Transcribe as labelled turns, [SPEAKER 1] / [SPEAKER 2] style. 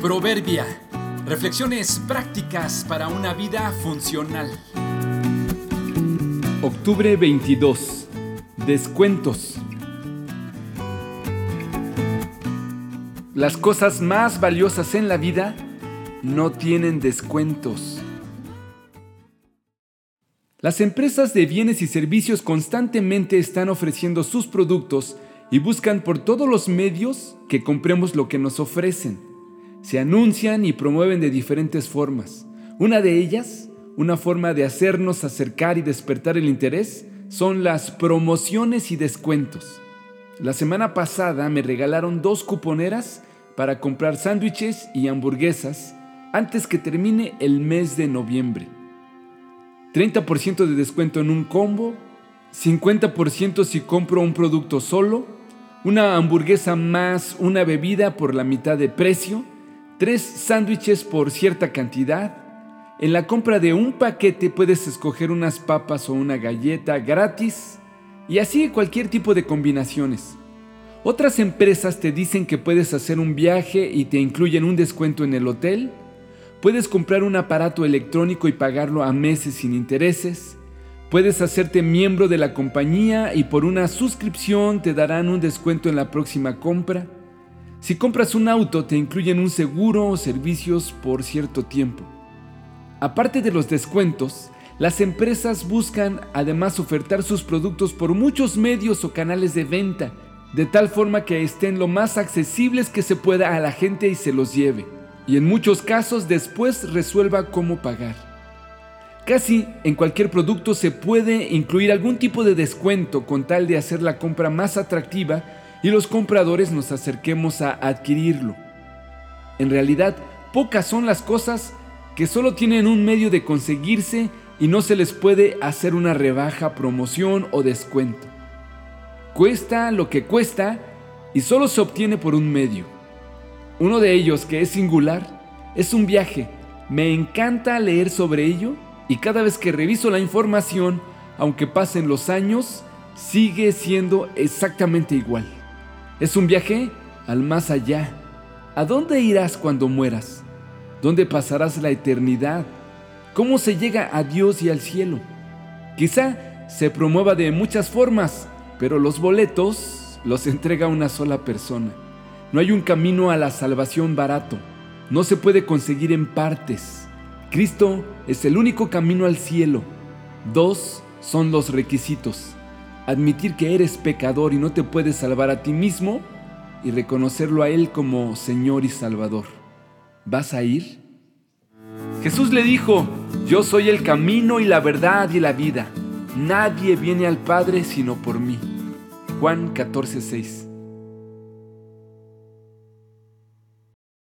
[SPEAKER 1] Proverbia. Reflexiones prácticas para una vida funcional.
[SPEAKER 2] Octubre 22. Descuentos. Las cosas más valiosas en la vida no tienen descuentos. Las empresas de bienes y servicios constantemente están ofreciendo sus productos y buscan por todos los medios que compremos lo que nos ofrecen. Se anuncian y promueven de diferentes formas. Una de ellas, una forma de hacernos acercar y despertar el interés, son las promociones y descuentos. La semana pasada me regalaron dos cuponeras para comprar sándwiches y hamburguesas antes que termine el mes de noviembre. 30% de descuento en un combo, 50% si compro un producto solo una hamburguesa más una bebida por la mitad de precio, tres sándwiches por cierta cantidad. En la compra de un paquete puedes escoger unas papas o una galleta gratis y así cualquier tipo de combinaciones. Otras empresas te dicen que puedes hacer un viaje y te incluyen un descuento en el hotel. Puedes comprar un aparato electrónico y pagarlo a meses sin intereses. Puedes hacerte miembro de la compañía y por una suscripción te darán un descuento en la próxima compra. Si compras un auto te incluyen un seguro o servicios por cierto tiempo. Aparte de los descuentos, las empresas buscan además ofertar sus productos por muchos medios o canales de venta, de tal forma que estén lo más accesibles que se pueda a la gente y se los lleve. Y en muchos casos después resuelva cómo pagar. Casi en cualquier producto se puede incluir algún tipo de descuento con tal de hacer la compra más atractiva y los compradores nos acerquemos a adquirirlo. En realidad, pocas son las cosas que solo tienen un medio de conseguirse y no se les puede hacer una rebaja, promoción o descuento. Cuesta lo que cuesta y solo se obtiene por un medio. Uno de ellos, que es singular, es un viaje. Me encanta leer sobre ello y cada vez que reviso la información, aunque pasen los años, sigue siendo exactamente igual. Es un viaje al más allá. ¿A dónde irás cuando mueras? ¿Dónde pasarás la eternidad? ¿Cómo se llega a Dios y al cielo? Quizá se promueva de muchas formas, pero los boletos los entrega una sola persona. No hay un camino a la salvación barato. No se puede conseguir en partes. Cristo es el único camino al cielo. Dos son los requisitos. Admitir que eres pecador y no te puedes salvar a ti mismo y reconocerlo a Él como Señor y Salvador. ¿Vas a ir? Jesús le dijo, yo soy el camino y la verdad y la vida. Nadie viene al Padre sino por mí. Juan 14:6